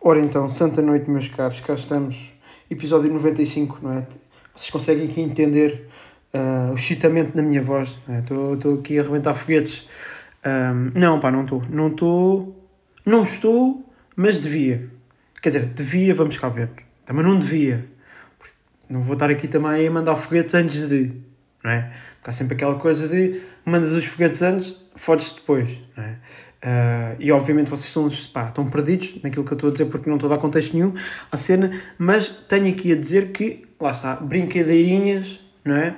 Ora então, Santa Noite, meus caros, cá estamos, episódio 95, não é? Vocês conseguem aqui entender uh, o excitamento na minha voz, estou é? aqui a arrebentar foguetes. Um, não, pá, não estou, não estou, não estou, mas devia. Quer dizer, devia, vamos cá ver. Também não devia. Não vou estar aqui também a mandar foguetes antes de, não é? Porque há sempre aquela coisa de mandas os foguetes antes, fodes depois, não é? Uh, e obviamente vocês estão, pá, estão perdidos naquilo que eu estou a dizer porque não estou a dar contexto nenhum à cena, mas tenho aqui a dizer que, lá está, brincadeirinhas, não é?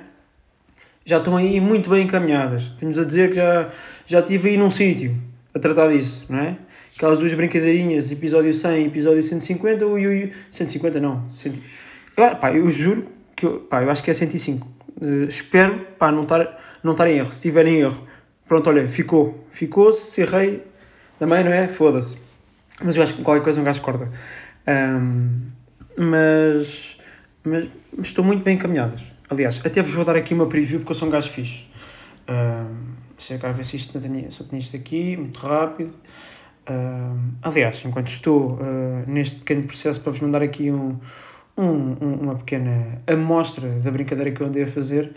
Já estão aí muito bem encaminhadas. Tenho-vos a dizer que já, já estive aí num sítio a tratar disso, não é? Aquelas duas brincadeirinhas, episódio 100 e episódio 150, ui, ui, 150 não, 100, eu, pá, eu juro que eu, pá, eu acho que é 105. Uh, eh, espero pá, não estar não em erro. Se tiver em erro, Pronto, olha, ficou. Ficou-se, se errei, também, não é? Foda-se. Mas eu acho que qualquer coisa um gajo corta. Um, mas, mas, mas, estou muito bem encaminhadas. Aliás, até vos vou dar aqui uma preview porque eu sou um gajo fixe. Um, deixa ver se isto não tenho, só tenho isto aqui, muito rápido. Um, aliás, enquanto estou uh, neste pequeno processo para vos mandar aqui um, um, uma pequena amostra da brincadeira que eu andei a fazer,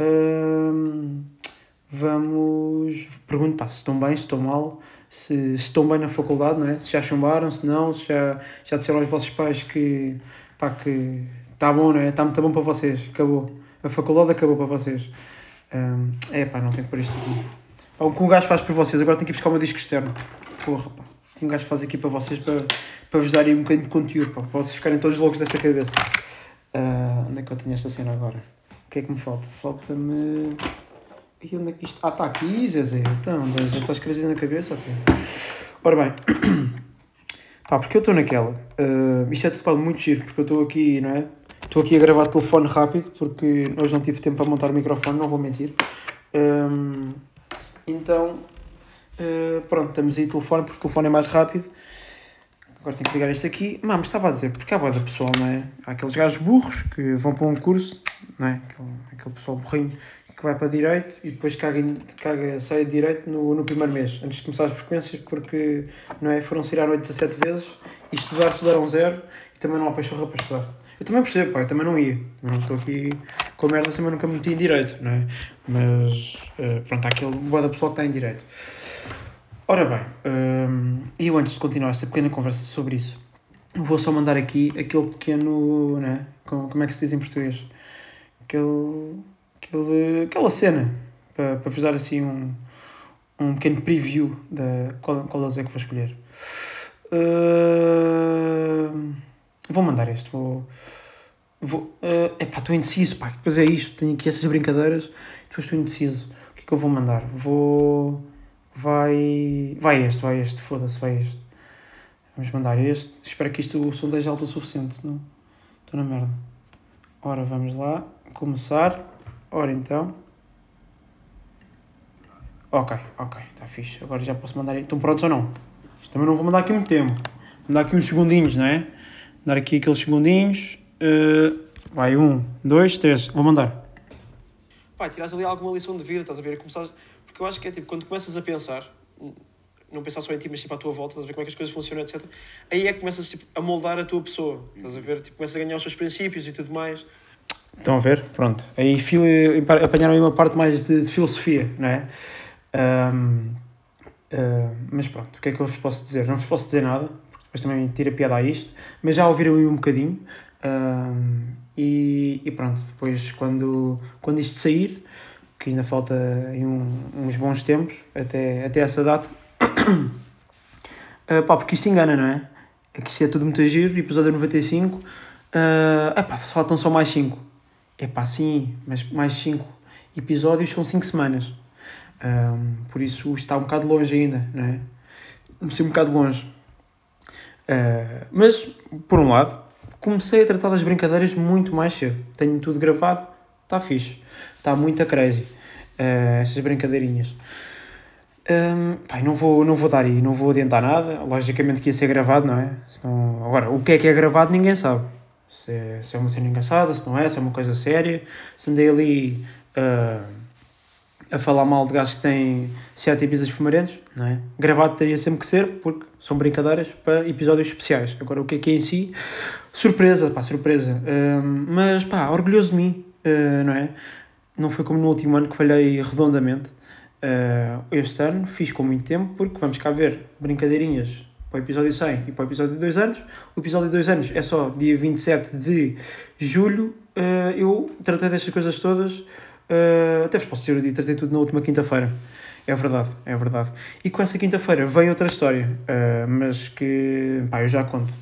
um, vamos. Pergunto pá, se estão bem, se estão mal, se, se estão bem na faculdade, não é? se já chumbaram, se não, se já, já disseram aos vossos pais que pá, que está bom, não é? Está muito bom para vocês, acabou. A faculdade acabou para vocês. Um, é pá, não tenho que pôr isto aqui. Pá, o que um gajo faz para vocês, agora tenho que ir buscar meu disco externo. Porra, pá. O que um gajo faz aqui para vocês para, para vos darem um bocadinho de conteúdo, pá, para vocês ficarem todos loucos dessa cabeça. Uh, onde é que eu tenho esta cena agora? O que é que me falta? Falta-me. E onde é que isto. Ah, está aqui, Zezé. Então, já estás crescendo na cabeça? Ok. Ora bem. Pá, porque eu estou naquela. Uh, isto é tudo muito giro, porque eu estou aqui, não é? Estou aqui a gravar telefone rápido, porque hoje não tive tempo para montar o microfone, não vou mentir. Um, então, uh, pronto, estamos aí telefone, porque o telefone é mais rápido. Agora tenho que ligar este aqui. Mas, mas estava a dizer, porque há boa pessoal, não é? Há aqueles gajos burros que vão para um curso, não é? Aquele, aquele pessoal burrinho que vai para direito e depois caga, caga sai de direito no, no primeiro mês, antes de começar as frequências, porque não é, foram sair à noite 17 vezes e estudar, estudaram zero e também não há pachorra para estudar. Eu também percebo, pá, eu também não ia. Não estou aqui com merda assim, mas nunca me meti em direito, não é? Mas uh, pronto, há aquele boa da pessoa que está em direito. Ora bem, um, e eu antes de continuar esta pequena conversa sobre isso, vou só mandar aqui aquele pequeno, né? Como, como é que se diz em português? Aquele aquele, aquela cena para, para vos dar assim um, um pequeno preview da qual, qual é que vou escolher. Uh, vou mandar este, vou. Vou, uh, epá, estou indeciso, pá, depois é isto, tenho aqui essas brincadeiras, depois estou indeciso. O que é que eu vou mandar? Vou. Vai. Vai este, vai este, foda-se, vai este. Vamos mandar este. Espero que isto o som esteja alto o suficiente, senão estou na merda. Ora, vamos lá. Começar. Ora então. Ok, ok, está fixe. Agora já posso mandar. Estão prontos ou não? Isto também não vou mandar aqui muito tempo. Vou mandar aqui uns segundinhos, não é? Dar aqui aqueles segundinhos. Uh, vai, um, dois, três. Vou mandar. Vai, tiras ali alguma lição de vida, estás a ver? Começares... Porque eu acho que é tipo, quando começas a pensar, não pensar só em ti, mas tipo à tua volta, estás a ver como é que as coisas funcionam, etc. Aí é que começas tipo, a moldar a tua pessoa, estás a ver? Tipo, começas a ganhar os seus princípios e tudo mais. Estão a ver? Pronto. Aí filo, apanharam aí uma parte mais de, de filosofia, não é? Um, uh, mas pronto, o que é que eu vos posso dizer? Não vos posso dizer nada, porque depois também tira piada a isto, mas já ouviram aí um bocadinho. Um, e, e, pronto, depois quando, quando isto sair, que ainda falta aí um, uns bons tempos até, até essa data, uh, pá, porque isto engana, não é? É que isto é tudo muito giro, episódio 95, uh, epá, faltam só mais 5 é pá, sim, mas mais 5 episódios são 5 semanas. Um, por isso está um bocado longe ainda, não é? Comecei um bocado longe. Uh, mas, por um lado, comecei a tratar das brincadeiras muito mais cedo. Tenho tudo gravado, está fixe. Está muito crazy. Uh, essas brincadeirinhas. Um, não vou, não vou dar aí, não vou adiantar nada. Logicamente que ia ser gravado, não é? Senão, agora, o que é que é gravado ninguém sabe se é, se é uma cena engraçada, se não é, se é uma coisa séria, se andei ali uh, a falar mal de gajos que têm sete episódios fumarentos, não é? Gravado teria sempre que ser, porque são brincadeiras para episódios especiais. Agora, o que é que é em si? Surpresa, pá, surpresa. Um, mas, pá, orgulhoso de mim, uh, não é? Não foi como no último ano que falhei redondamente. Uh, este ano fiz com muito tempo, porque vamos cá ver brincadeirinhas para o episódio 100 e para o episódio de 2 anos. O episódio de 2 anos é só dia 27 de julho. Uh, eu tratei destas coisas todas Uh, até vos posso dizer, eu tratei tudo na última quinta-feira. É verdade, é verdade. E com essa quinta-feira veio outra história, uh, mas que pá, eu já conto.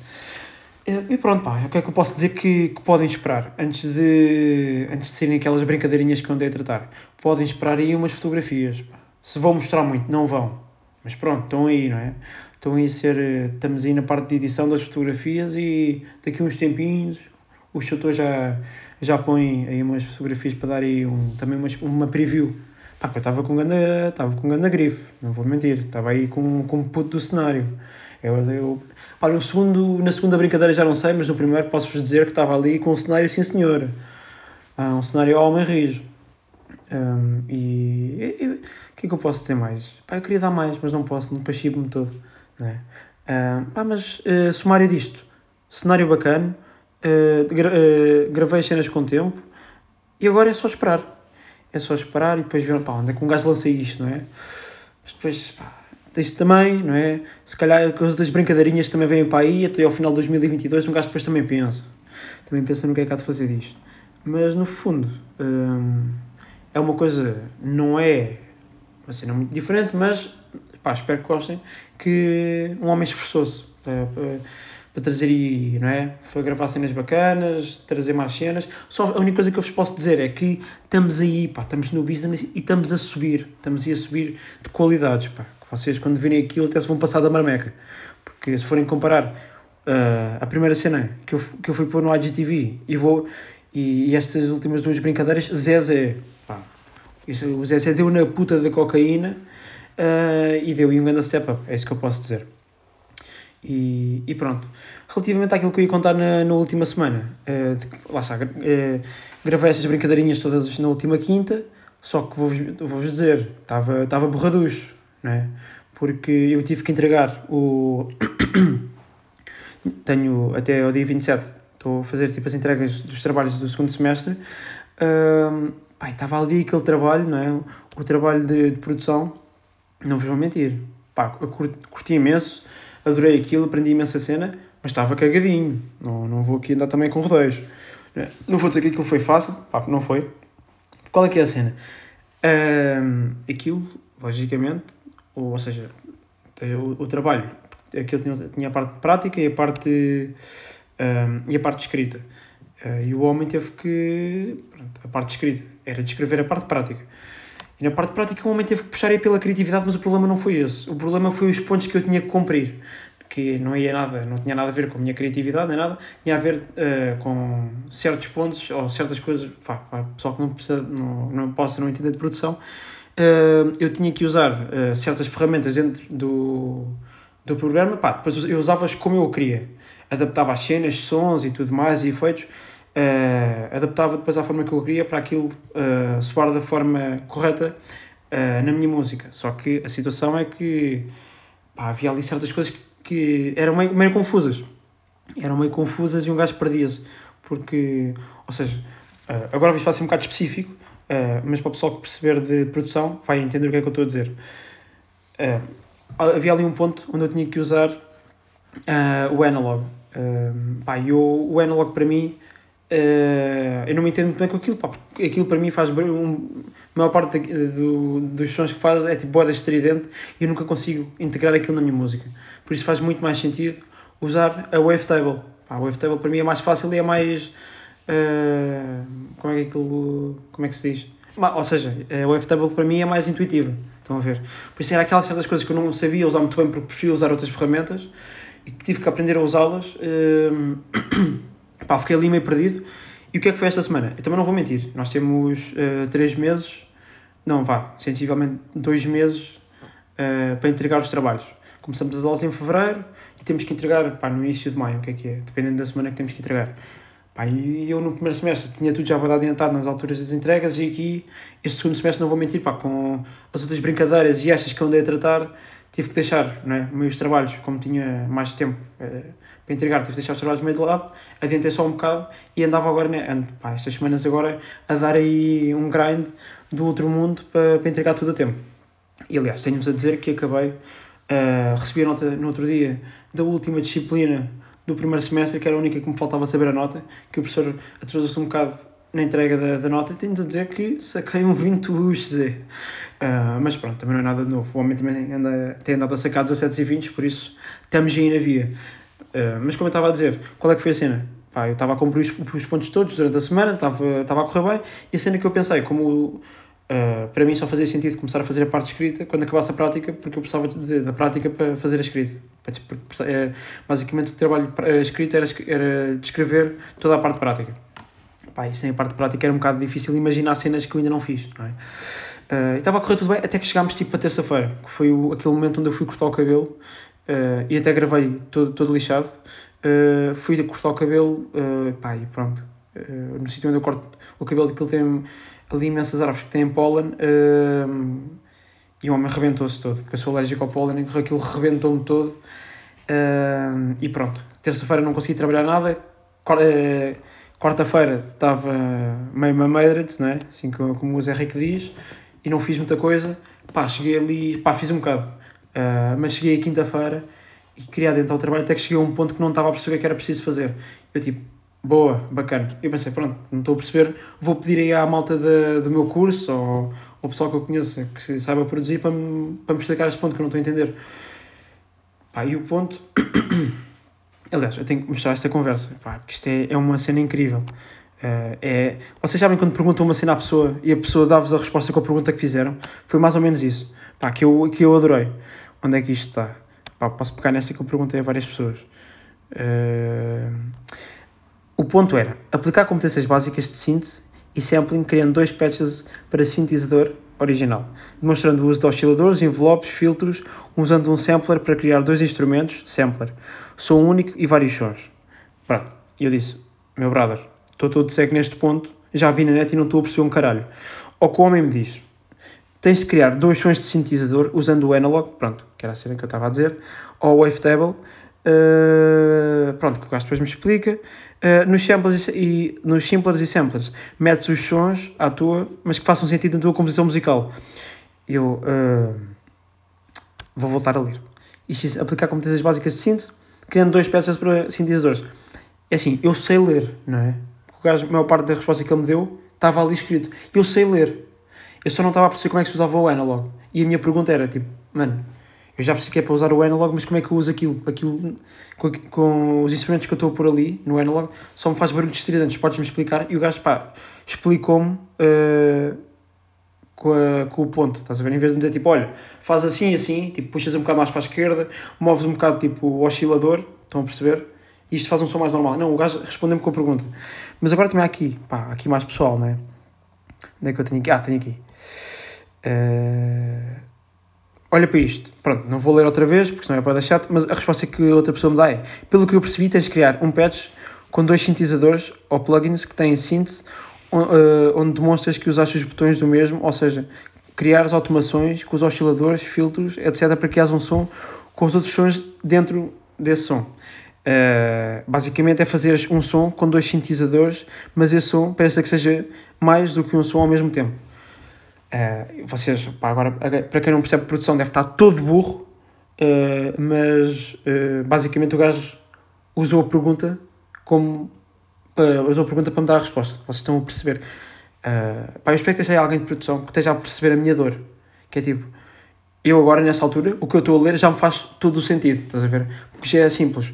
E pronto, pá, o que é que eu posso dizer que, que podem esperar antes de, antes de serem aquelas brincadeirinhas que eu andei a tratar? Podem esperar aí umas fotografias. Se vão mostrar muito, não vão. Mas pronto, estão aí, não é? Estão aí ser. Estamos aí na parte de edição das fotografias e daqui uns tempinhos o chutor já já põe aí umas fotografias para dar aí um, também uma, uma preview. Pá, que eu estava com ganda, estava com ganda grife, não vou mentir, estava aí com, com puto do cenário. Eu, eu, pá, no segundo, na segunda brincadeira já não sei, mas no primeiro posso-vos dizer que estava ali com um cenário sim senhor. Ah, um cenário homem rijo. Um, e o que é que eu posso dizer mais? Pá, eu queria dar mais, mas não posso, não pachibo-me todo. Né? Um, pá, mas uh, sumário disto, cenário bacana, Uh, gra uh, gravei as cenas com tempo e agora é só esperar. É só esperar e depois ver, pá, onde é que um gajo lança isto, não é? Mas depois, pá, isto também, não é? Se calhar coisas das brincadeirinhas também vêm para aí, até ao final de 2022 um gajo depois também pensa. Também pensa no que é que há de fazer disto. Mas no fundo, é uma coisa, não é uma cena muito diferente, mas pá, espero que gostem, que um homem esforçou-se para, para para trazer e, não é? Foi gravar cenas bacanas, trazer mais cenas. Só a única coisa que eu vos posso dizer é que estamos aí, pá, estamos no business e estamos a subir, estamos aí a subir de qualidades, pá. Vocês quando virem aquilo até se vão passar da marmeca. Porque se forem comparar uh, a primeira cena que eu, que eu fui pôr no IGTV e vou e, e estas últimas duas brincadeiras, Zezé, pá, isso, o Zezé deu na puta da cocaína uh, e deu aí um grande step up, é isso que eu posso dizer. E, e pronto. Relativamente àquilo que eu ia contar na, na última semana, uh, de, lá está, uh, gravei essas brincadeirinhas todas na última quinta, só que vou-vos vou dizer, estava, estava borraducho, não é? Porque eu tive que entregar o. Tenho até ao dia 27, estou a fazer tipo as entregas dos trabalhos do segundo semestre. Uh, pai, estava ali aquele trabalho, não é? O trabalho de, de produção, não vos vou mentir, pá, eu curti, curti imenso adorei aquilo, aprendi imensa cena, mas estava cagadinho. Não, não vou aqui andar também com rodeios. Não vou dizer que aquilo foi fácil, pá, não foi. Qual é que é a cena? Um, aquilo, logicamente, ou, ou seja, o, o trabalho, aquilo tinha, tinha a parte prática e a parte, um, e a parte escrita. Uh, e o homem teve que. Pronto, a parte escrita era descrever a parte prática. E na parte prática o homem teve que puxar aí pela criatividade, mas o problema não foi esse. O problema foi os pontos que eu tinha que cumprir. Que não ia nada, não tinha nada a ver com a minha criatividade, nem nada, tinha a ver uh, com certos pontos ou certas coisas, pá, pá, pessoal que não, precisa, não, não possa não entender de produção, uh, eu tinha que usar uh, certas ferramentas dentro do, do programa, pá, depois eu usava-as como eu queria. Adaptava as cenas, sons e tudo mais e efeitos uh, adaptava depois à forma que eu queria para aquilo uh, soar da forma correta uh, na minha música. Só que a situação é que pá, havia ali certas coisas que, que eram meio, meio confusas. Eram meio confusas e um gajo perdia-se. Porque, ou seja, uh, agora vou fazer um bocado específico, mas para o pessoal que perceber de produção vai entender o que é que eu estou a dizer. havia ali um ponto onde eu tinha que usar o analog. Uh, pá, eu, o analog para mim Uh, eu não me entendo muito bem com aquilo, pá, porque aquilo para mim faz. Um, a maior parte do, dos sons que faz é tipo boeda estridente e eu nunca consigo integrar aquilo na minha música. Por isso faz muito mais sentido usar a wavetable. A wavetable para mim é mais fácil e é mais. Uh, como é que aquilo. Como é que se diz? Ou seja, a wavetable para mim é mais intuitiva. Estão a ver? Por isso era aquelas certas coisas que eu não sabia usar muito bem porque prefiro usar outras ferramentas e que tive que aprender a usá-las. Uh, Pá, fiquei ali meio perdido. E o que é que foi esta semana? Eu também não vou mentir. Nós temos uh, três meses, não, vá, sensivelmente dois meses uh, para entregar os trabalhos. Começamos as aulas em fevereiro e temos que entregar pá, no início de maio, o que é que é? Dependendo da semana que temos que entregar. Pá, e eu no primeiro semestre tinha tudo já bem adiantado nas alturas das entregas e aqui, este segundo semestre, não vou mentir, pá, com as outras brincadeiras e estas que andei a tratar, tive que deixar não é, meus trabalhos, como tinha mais tempo eh, para entregar, tive que deixar os trabalhos meio de lado, adiantei só um bocado e andava agora, né, ando, pá, estas semanas agora, a dar aí um grind do outro mundo para, para entregar tudo a tempo. E aliás, tenho-vos a dizer que acabei, uh, recebi a nota no outro dia da última disciplina do primeiro semestre, que era a única que me faltava saber a nota, que o professor atrasou-se um bocado na entrega da, da nota, tenho de dizer que saquei um 20 UXZ. Uh, mas pronto, também não é nada de novo. O homem também anda, tem andado a sacar 17 e 20, por isso estamos aí na via. Uh, mas como eu estava a dizer, qual é que foi a cena? Pá, eu estava a cumprir os, os pontos todos durante a semana, estava, a correr bem, e a cena que eu pensei, como Uh, para mim só fazia sentido começar a fazer a parte escrita quando acabasse a prática, porque eu precisava de, da prática para fazer a escrita. É, basicamente o trabalho escrito era, era descrever toda a parte prática. Pá, e sem a parte prática era um bocado difícil imaginar cenas que eu ainda não fiz. Não é? Uh, estava a correr tudo bem até que chegámos tipo para terça-feira, que foi o, aquele momento onde eu fui cortar o cabelo uh, e até gravei todo, todo lixado. fui a cortar o cabelo pá, e pronto. no sítio onde eu corto o cabelo, aquilo tem ali imensas árvores que têm pólen uh, e o homem rebentou-se todo, porque eu sou alérgico ao pólen e aquilo rebentou-me todo uh, e pronto. Terça-feira não consegui trabalhar nada, quarta-feira estava meio mamedrado, não é? Assim como o Zé Rico diz, e não fiz muita coisa. Pá, cheguei ali, pá, fiz um bocado, uh, mas cheguei a quinta-feira e queria adentrar o trabalho até que cheguei a um ponto que não estava a perceber o que era preciso fazer. Eu tipo, boa, bacana. Eu pensei, pronto, não estou a perceber, vou pedir aí à malta de, do meu curso ou ao pessoal que eu conheço que saiba produzir para me, para me explicar este ponto que eu não estou a entender. Pá, e o ponto. Aliás, eu tenho que mostrar esta conversa, pá, porque isto é, é uma cena incrível. Uh, é, vocês sabem quando perguntam uma cena à pessoa e a pessoa dá-vos a resposta com a pergunta que fizeram? Foi mais ou menos isso. Pá, que eu, que eu adorei. Onde é que isto está? Pá, posso pegar nesta que eu perguntei a várias pessoas. Uh, o ponto era aplicar competências básicas de síntese e sampling criando dois patches para sintetizador original, demonstrando o uso de osciladores, envelopes, filtros, usando um sampler para criar dois instrumentos, sampler, som único e vários sons. Pronto, eu disse, meu brother, estou todo cego neste ponto, já vi na net e não estou a perceber um caralho. Ou que o homem me diz, tens de criar dois sons de sintetizador usando o analog, pronto, que era a cena que eu estava a dizer, ou wavetable, uh, pronto, que o gajo depois me explica, Uh, nos, samples e, e, nos simplers e samplers, metes os sons à tua, mas que façam sentido na tua composição musical. Eu uh, vou voltar a ler. Isto é aplicar competências básicas de síntese, criando dois peças para sintetizadores. É assim, eu sei ler, não é? Porque o gajo, a maior parte da resposta que ele me deu estava ali escrito. Eu sei ler. Eu só não estava a perceber como é que se usava o analog. E a minha pergunta era tipo, mano, eu já percebi que é para usar o analog, mas como é que eu uso aquilo? Aquilo com, com os instrumentos que eu estou a pôr ali no analog só me faz barulhos estridentes. Podes-me explicar? E o gajo, pá, explicou-me uh, com, com o ponto, estás a ver? Em vez de me dizer tipo, olha, faz assim assim, tipo, puxas um bocado mais para a esquerda, moves um bocado tipo o oscilador, estão a perceber? E isto faz um som mais normal. Não, o gajo respondeu-me com a pergunta. Mas agora também há aqui, pá, aqui mais pessoal, não é? Onde é que eu tenho aqui? Ah, tenho aqui. Uh olha para isto. Pronto, não vou ler outra vez, porque senão é para chato, mas a resposta que outra pessoa me dá é: pelo que eu percebi, tens de criar um patch com dois sintetizadores ou plugins que têm síntese, eh, onde demonstras que usaste os botões do mesmo, ou seja, criar as automações com os osciladores, filtros, etc., para haja um som com os outros sons dentro desse som. Uh, basicamente é fazer um som com dois sintetizadores, mas esse som parece que seja mais do que um som ao mesmo tempo. Uh, vocês, pá, agora, para quem não percebe produção, deve estar todo burro, uh, mas uh, basicamente o gajo usou a pergunta como. usou a pergunta para me dar a resposta. Vocês estão a perceber. Uh, pá, eu espero que esteja alguém de produção que esteja a perceber a minha dor. Que é tipo, eu agora, nessa altura, o que eu estou a ler já me faz todo o sentido, estás a ver? Porque já é simples.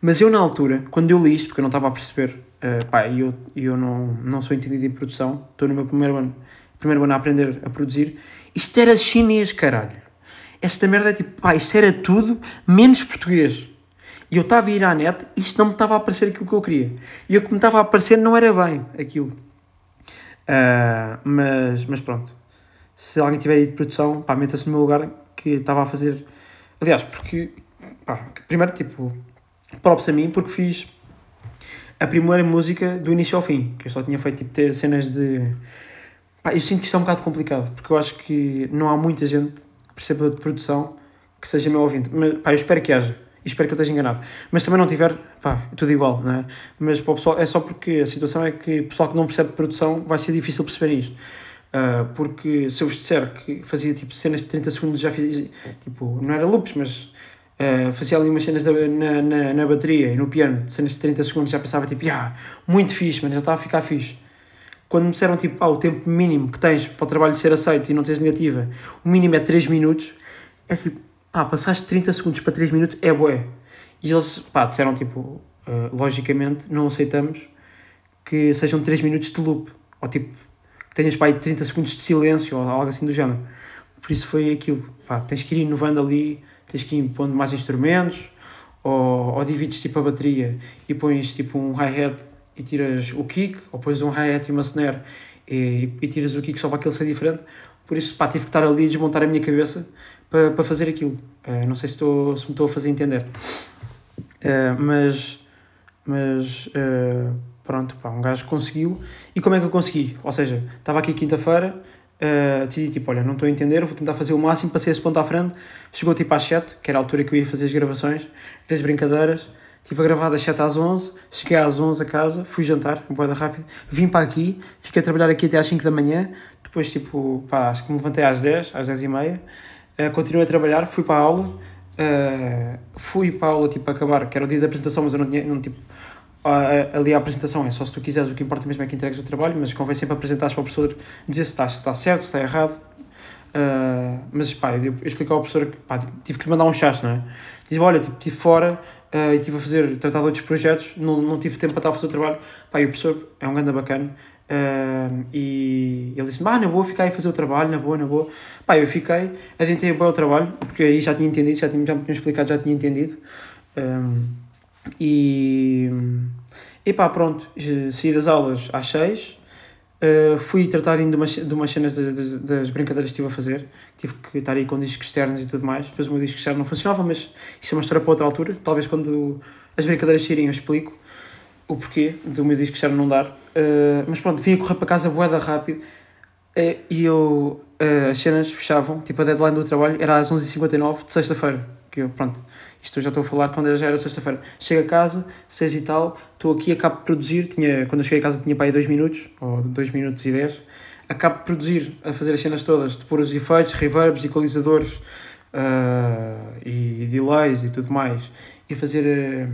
Mas eu, na altura, quando eu li isto, porque eu não estava a perceber, uh, pá, eu, eu não, não sou entendido em produção, estou no meu primeiro ano primeiro ano a aprender a produzir, isto era chinês, caralho. Esta merda é tipo, pá, isto era tudo menos português. E eu estava a ir à net e isto não me estava a aparecer aquilo que eu queria. E o que me estava a aparecer não era bem aquilo. Uh, mas, mas pronto. Se alguém tiver aí de produção, pá, meta-se no meu lugar que estava a fazer. Aliás, porque, pá, primeiro, tipo, próprios a mim, porque fiz a primeira música do início ao fim, que eu só tinha feito tipo ter cenas de. Pá, eu sinto que isto é um bocado complicado, porque eu acho que não há muita gente que perceba de produção que seja meu ouvinte. Mas, pá, eu espero que haja. E espero que eu esteja enganado. Mas também não tiver, pá, é tudo igual, não é? Mas para o pessoal, é só porque a situação é que o pessoal que não percebe de produção vai ser difícil perceber isto. Uh, porque se eu vos disser que fazia tipo cenas de 30 segundos, já fiz, tipo, não era loops, mas uh, fazia ali umas cenas da, na, na, na bateria e no piano, cenas de 30 segundos, já pensava tipo, yeah, muito fixe, mas já estava a ficar fixe. Quando me disseram tipo, ah, o tempo mínimo que tens para o trabalho ser aceito e não tens negativa, o mínimo é 3 minutos, é tipo, pá, passaste 30 segundos para 3 minutos, é bué. E eles, pá, disseram tipo, uh, logicamente, não aceitamos que sejam 3 minutos de loop, ou tipo, que tenhas, pá, 30 segundos de silêncio, ou algo assim do género. Por isso foi aquilo, pá, tens que ir inovando ali, tens que ir pondo mais instrumentos, ou, ou divides tipo a bateria e pões tipo um hi-hat e tiras o kick, ou pões um hi-hat e uma snare e, e tiras o kick só para aquele ser diferente. Por isso, pá, tive que estar ali a desmontar a minha cabeça para, para fazer aquilo. Uh, não sei se, estou, se me estou a fazer entender. Uh, mas, mas uh, pronto, pá, um gajo conseguiu. E como é que eu consegui? Ou seja, estava aqui quinta-feira, uh, decidi tipo, olha, não estou a entender, vou tentar fazer o máximo, passei esse ponto à frente, chegou tipo às 7, que era a altura que eu ia fazer as gravações, as brincadeiras, Estive a gravar das 7 às 11, cheguei às 11 a casa, fui jantar, um boeda rápido, vim para aqui, fiquei a trabalhar aqui até às 5 da manhã, depois tipo, pá, acho que me levantei às 10, às 10 e meia, uh, continuei a trabalhar, fui para a aula, uh, fui para a aula tipo a acabar, que era o dia da apresentação, mas eu não tinha, não, tipo, ali a apresentação é só se tu quiseres, o que importa mesmo é que entregues o trabalho, mas convém sempre apresentares para o professor, dizer se está, se está certo, se está errado, Uh, mas pá, eu, eu expliquei ao professor que pá, tive que lhe mandar um chacho, não é? Diz, olha, tipo, estive fora uh, e estive a fazer, tratar de outros projetos, não, não tive tempo para estar a fazer o trabalho. Pá, e o professor é um grande bacana. Uh, e ele disse: Ah, na boa, aí a fazer o trabalho, na boa, na boa. Pá, eu fiquei, adentrei bem o trabalho, porque aí já tinha entendido, já, tinha, já me explicado, já tinha entendido. Um, e, e pá, pronto, saí das aulas às 6, Uh, fui tratar ainda umas, de umas cenas de, de, das brincadeiras que estive a fazer. Tive que estar aí com discos externos e tudo mais. Depois o meu disco externo não funcionava, mas isso é uma história para outra altura. Talvez quando as brincadeiras saírem eu explico o porquê do meu disco externo não dar. Uh, mas pronto, vim a correr para casa boeda rápido uh, e eu, as cenas fechavam. Tipo, a deadline do trabalho era às 11h59 de sexta-feira. Que eu, pronto, isto eu já estou a falar quando já era sexta-feira. Chego a casa, seis e tal, estou aqui, acabo de produzir. Tinha, quando eu cheguei a casa tinha para aí dois minutos, ou dois minutos e dez. Acabo de produzir, a fazer as cenas todas, de pôr os efeitos, reverbs, equalizadores uh, e, delays e tudo mais. E fazer uh,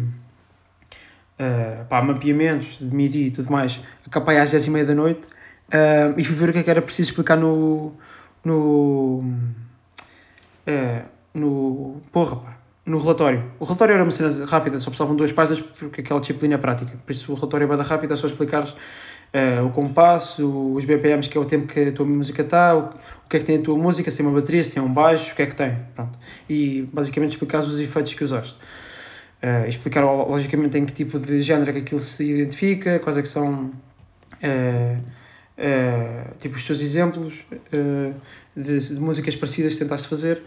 uh, pá, mapeamentos de MIDI e tudo mais. Acabei às dez e meia da noite uh, e fui ver o que é que era preciso explicar no. no. Uh, no. porra, pá no relatório. O relatório era uma cena rápida, só precisavam duas páginas porque aquela disciplina é prática. Por isso o relatório é bada rápida, é só explicares uh, o compasso, os BPMs, que é o tempo que a tua música está, o, o que é que tem a tua música, se tem uma bateria, se tem um baixo, o que é que tem. Pronto. E basicamente explicares os efeitos que usaste. Uh, explicar logicamente em que tipo de género é que aquilo se identifica, quais é que são uh, tipo os teus exemplos de, de músicas parecidas que tentaste fazer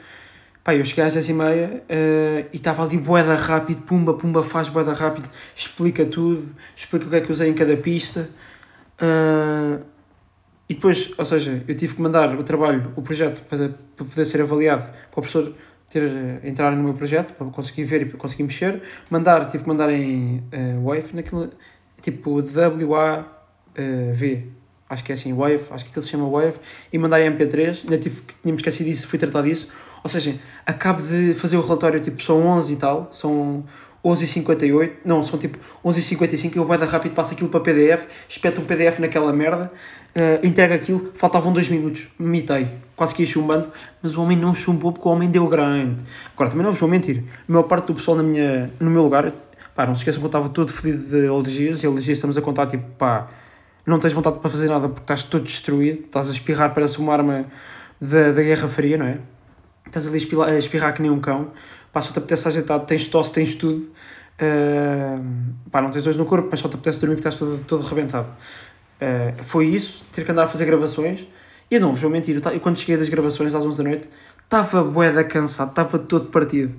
Pá, eu cheguei às 10 e meia uh, e estava ali boeda rápido, pumba, pumba, faz boeda rápido, explica tudo, explica o que é que usei em cada pista. Uh, e depois, ou seja, eu tive que mandar o trabalho, o projeto, para, para poder ser avaliado, para o professor ter, entrar no meu projeto, para conseguir ver e para conseguir mexer. Mandar, tive que mandar em uh, Wave, naquilo, tipo W-A-V, acho que é assim, Wave, acho que aquilo se chama Wave, e mandar em MP3, ainda tive, tínhamos esquecido disso, fui tratar disso ou seja, acabo de fazer o relatório, tipo, são 11 e tal, são 11h58, não, são tipo 11h55, eu vou dar rápido, passo aquilo para PDF, espeto um PDF naquela merda, uh, entrego aquilo, faltavam 2 minutos, mitei, quase que ia chumbando, mas o homem não chumbou porque o homem deu grande. Agora, também não vos vou mentir, a maior parte do pessoal na minha, no meu lugar, pá, não se esqueçam que eu estava todo fedido de alergias, e alergias estamos a contar, tipo, pá, não tens vontade para fazer nada porque estás todo destruído, estás a espirrar, parece uma arma da, da Guerra Fria, não é? Estás ali a espirrar, que nem um cão, pá, só te apetece ajeitado, tens tosse, tens tudo, uh, pá, não tens dores no corpo, mas só te apetece dormir porque estás todo, todo arrebentado. Uh, foi isso, ter que andar a fazer gravações, e eu não vos vou mentir, eu, quando cheguei das gravações às 11 da noite, estava boeda cansado, estava todo partido,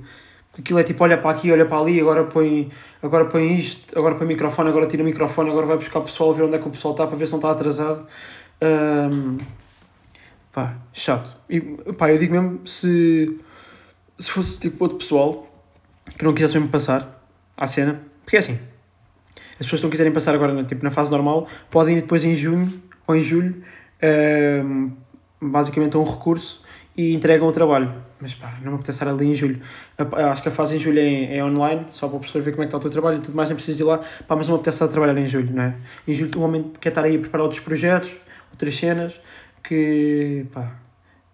Aquilo é tipo, olha para aqui, olha para ali, agora põe, agora põe isto, agora põe microfone, agora tira microfone, agora vai buscar o pessoal, ver onde é que o pessoal está para ver se não está atrasado. Pá, chato. E pá, eu digo mesmo, se, se fosse tipo outro pessoal que não quisesse mesmo passar à cena, porque é assim, as pessoas que não quiserem passar agora tipo, na fase normal podem ir depois em junho ou em julho, basicamente a um recurso e entregam o trabalho. Mas pá, não me apetece ali em julho. Acho que a fase em julho é, é online, só para o professor ver como é que está o teu trabalho e tudo mais, nem precisas ir lá. Pá, mas não me apetece estar a trabalhar em julho, não é? Em julho o homem quer estar aí a preparar outros projetos, outras cenas, que pá.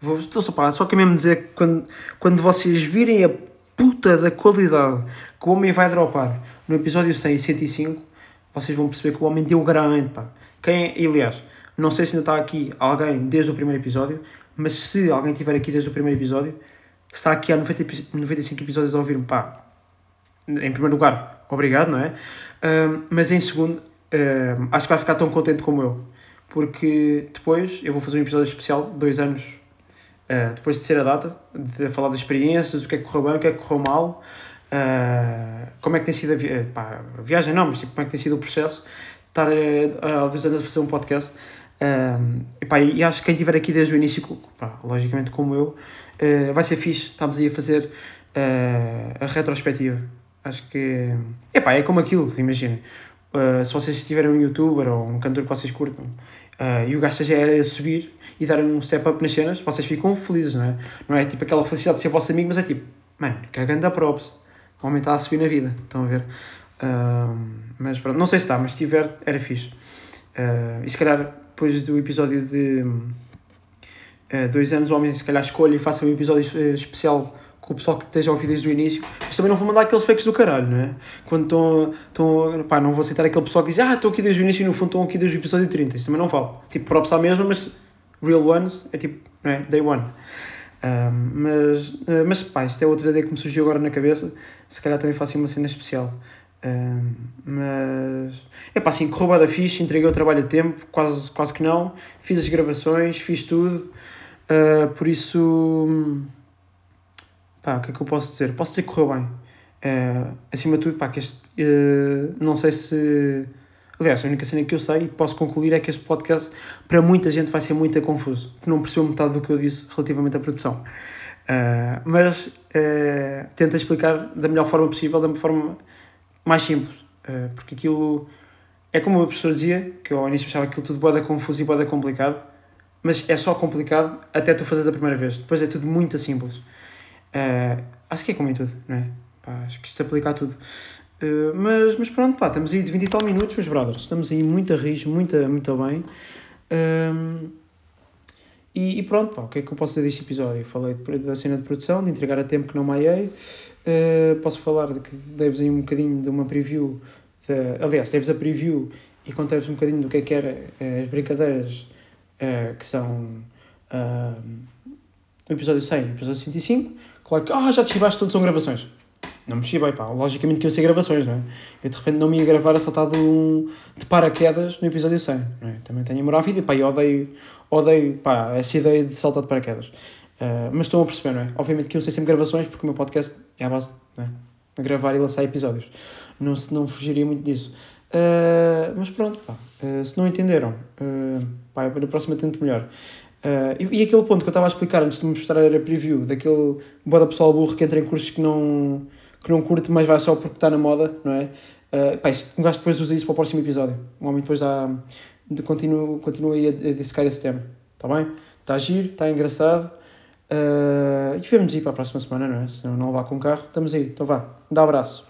Vou, estou só, pá, só que mesmo dizer que quando, quando vocês virem a puta da qualidade que o homem vai dropar no episódio 100 e 105, vocês vão perceber que o homem deu grande, pá. Quem, aliás, não sei se ainda está aqui alguém desde o primeiro episódio, mas se alguém estiver aqui desde o primeiro episódio, está aqui há 90, 95 episódios a ouvir-me, pá, em primeiro lugar, obrigado, não é? Um, mas em segundo, um, acho que vai ficar tão contente como eu, porque depois eu vou fazer um episódio especial, dois anos uh, depois de ser a data, de falar das experiências, o que é que correu bem, o que é que correu mal, uh, como é que tem sido a, vi pá, a viagem, não, mas tipo, como é que tem sido o processo, estar uh, há dois anos a fazer um podcast um, epá, e acho que quem estiver aqui desde o início, pá, logicamente como eu, uh, vai ser fixe. Estamos aí a fazer uh, a retrospectiva. Acho que epá, é como aquilo, imagina. Uh, se vocês tiverem um youtuber ou um cantor que vocês curtam e o gajo a subir e dar um step up nas cenas, vocês ficam felizes, não é? Não é tipo aquela felicidade de ser vosso amigo, mas é tipo, mano, cagando a props. O homem está a subir na vida, estão a ver? mas pronto, não sei se está, mas se tiver, era fixe. e se calhar depois do episódio de uh, dois anos, o homem se calhar escolha e faça um episódio uh, especial com o pessoal que esteja a ouvir desde o início, mas também não vou mandar aqueles fakes do caralho, não é? Quando estão, pá, não vou aceitar aquele pessoal que diz, ah, estou aqui desde o início e no fundo estão aqui desde o episódio 30, isso também não vale. Tipo, props à mesma, mas real ones é tipo, não é? Day one. Mas, uh, mas pá, isto é outra ideia que me surgiu agora na cabeça, se calhar também faço uma cena especial. Mas é pá, assim, correu da fixe, entreguei o trabalho a tempo, quase, quase que não. Fiz as gravações, fiz tudo. Uh, por isso, pá, o que é que eu posso dizer? Posso dizer que correu bem. Uh, acima de tudo, pá, que este, uh, não sei se. Aliás, a única cena que eu sei e posso concluir é que este podcast para muita gente vai ser muito confuso, que não percebeu metade do que eu disse relativamente à produção. Uh, mas uh, tenta explicar da melhor forma possível, da forma mais simples, uh, porque aquilo é como o professor dizia, que eu ao início achava aquilo tudo boda confuso e boda complicado, mas é só complicado até tu fazeres a primeira vez, depois é tudo muito simples. Uh, acho que é como em tudo, não é? Pá, acho que isto se aplica a tudo. Uh, mas, mas pronto, pá, estamos aí de 20 e tal minutos, meus brothers, estamos aí muito a rir, muito, muito bem. Um, e, e, pronto, pá, o que é que eu posso dizer deste episódio? Falei da cena de produção, de entregar a tempo que não maiei. Uh, posso falar de que dei-vos aí um bocadinho de uma preview. De, aliás, dei-vos a preview e contei-vos um bocadinho do que é que era uh, as brincadeiras uh, que são o episódio 100 e o episódio 105. Claro que, ah, já te chibaste, todos são gravações. Não me chibei, pá. Logicamente que iam ser gravações, não é? Eu de repente não me ia gravar a saltar de, um, de paraquedas no episódio 100. Não é? Também tenho amor à vida, pá, e odeio, odeio pá, essa ideia de saltar de paraquedas. Uh, mas estão a perceber, não é? Obviamente que iam ser sempre gravações, porque o meu podcast é a base, não é? Gravar e lançar episódios. Não, se, não fugiria muito disso. Uh, mas pronto, pá. Uh, se não entenderam, uh, pá, na próxima tento melhor. Uh, e, e, aquele ponto que eu estava a explicar antes de mostrar a preview, daquele boa pessoal burro que entra em cursos que não que não curte, mas vai só porque está na moda, não é? Uh, pá, um gajo depois usa isso para o próximo episódio. O homem depois dá, de, continua, continua aí a, a dissecar esse tema, está bem? Está giro, está engraçado. Uh, e vamos ir para a próxima semana, não é? Se não, não vá com o carro, estamos aí. Então vá, dá abraço.